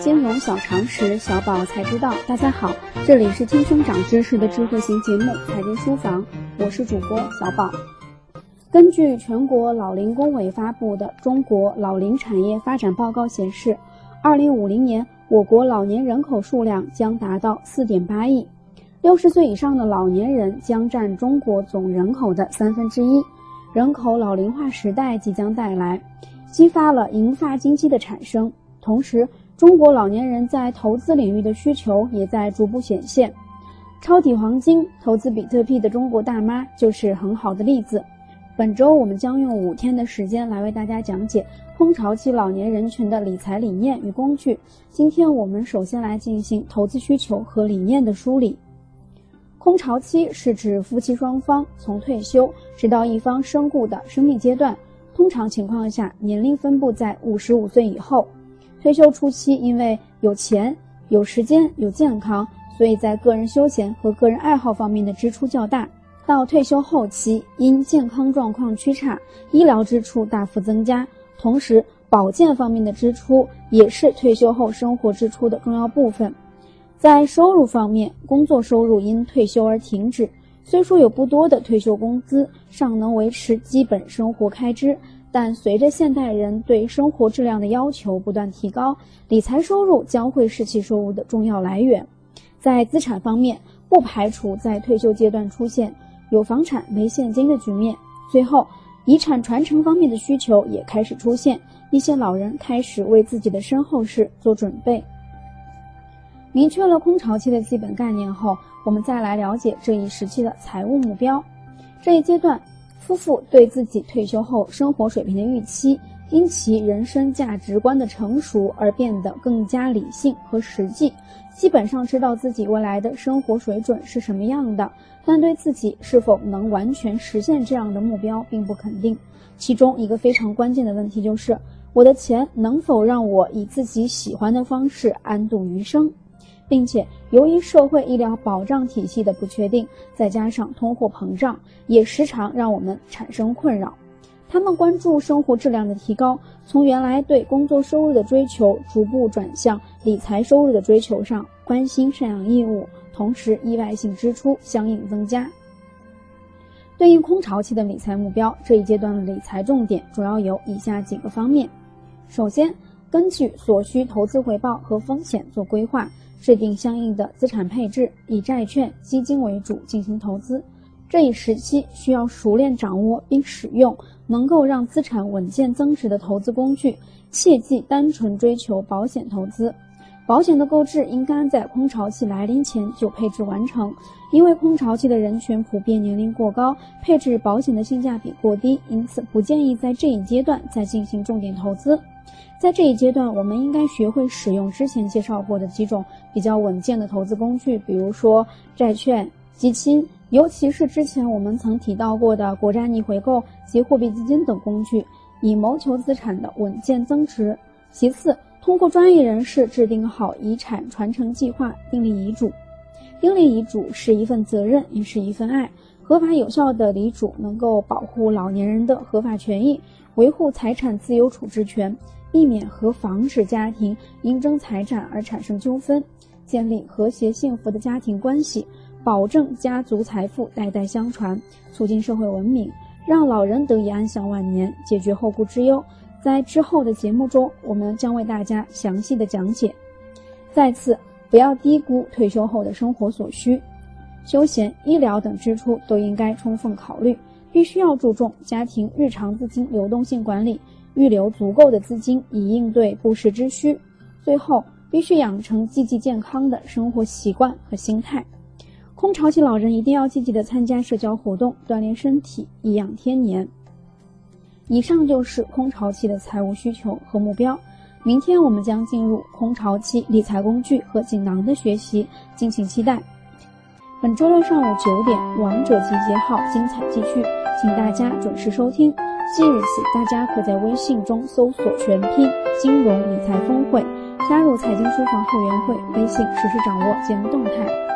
金融小常识，小宝才知道。大家好，这里是听声长知识的智慧型节目《财经书房》，我是主播小宝。根据全国老龄工委发布的《中国老龄产业发展报告》显示，二零五零年我国老年人口数量将达到四点八亿，六十岁以上的老年人将占中国总人口的三分之一。人口老龄化时代即将带来，激发了银发经济的产生。同时，中国老年人在投资领域的需求也在逐步显现。抄底黄金、投资比特币的中国大妈就是很好的例子。本周我们将用五天的时间来为大家讲解空巢期老年人群的理财理念与工具。今天我们首先来进行投资需求和理念的梳理。空巢期是指夫妻双方从退休直到一方身故的生命阶段，通常情况下年龄分布在五十五岁以后。退休初期因为有钱、有时间、有健康，所以在个人休闲和个人爱好方面的支出较大。到退休后期，因健康状况趋差，医疗支出大幅增加，同时保健方面的支出也是退休后生活支出的重要部分。在收入方面，工作收入因退休而停止，虽说有不多的退休工资尚能维持基本生活开支，但随着现代人对生活质量的要求不断提高，理财收入将会是其收入的重要来源。在资产方面，不排除在退休阶段出现有房产没现金的局面。最后，遗产传承方面的需求也开始出现，一些老人开始为自己的身后事做准备。明确了空巢期的基本概念后，我们再来了解这一时期的财务目标。这一阶段，夫妇对自己退休后生活水平的预期，因其人生价值观的成熟而变得更加理性和实际。基本上知道自己未来的生活水准是什么样的，但对自己是否能完全实现这样的目标并不肯定。其中一个非常关键的问题就是：我的钱能否让我以自己喜欢的方式安度余生？并且，由于社会医疗保障体系的不确定，再加上通货膨胀，也时常让我们产生困扰。他们关注生活质量的提高，从原来对工作收入的追求，逐步转向理财收入的追求上，关心赡养义务，同时意外性支出相应增加。对应空巢期的理财目标，这一阶段的理财重点主要有以下几个方面：首先，根据所需投资回报和风险做规划。制定相应的资产配置，以债券、基金为主进行投资。这一时期需要熟练掌握并使用能够让资产稳健增值的投资工具，切忌单纯追求保险投资。保险的购置应该在空巢期来临前就配置完成，因为空巢期的人群普遍年龄过高，配置保险的性价比过低，因此不建议在这一阶段再进行重点投资。在这一阶段，我们应该学会使用之前介绍过的几种比较稳健的投资工具，比如说债券、基金，尤其是之前我们曾提到过的国债逆回购及货币基金等工具，以谋求资产的稳健增值。其次，通过专业人士制定好遗产传承计划，订立遗嘱。订立遗嘱是一份责任，也是一份爱。合法有效的遗嘱能够保护老年人的合法权益，维护财产自由处置权。避免和防止家庭因争财产而产生纠纷，建立和谐幸福的家庭关系，保证家族财富代代相传，促进社会文明，让老人得以安享晚年，解决后顾之忧。在之后的节目中，我们将为大家详细的讲解。再次，不要低估退休后的生活所需，休闲、医疗等支出都应该充分考虑，必须要注重家庭日常资金流动性管理。预留足够的资金以应对不时之需。最后，必须养成积极健康的生活习惯和心态。空巢期老人一定要积极的参加社交活动，锻炼身体，颐养天年。以上就是空巢期的财务需求和目标。明天我们将进入空巢期理财工具和锦囊的学习，敬请期待。本周六上午九点，《王者集结号》精彩继续，请大家准时收听。即日起，大家可在微信中搜索全拼“金融理财峰会”，加入财经书房会员会，微信实时掌握节目动态。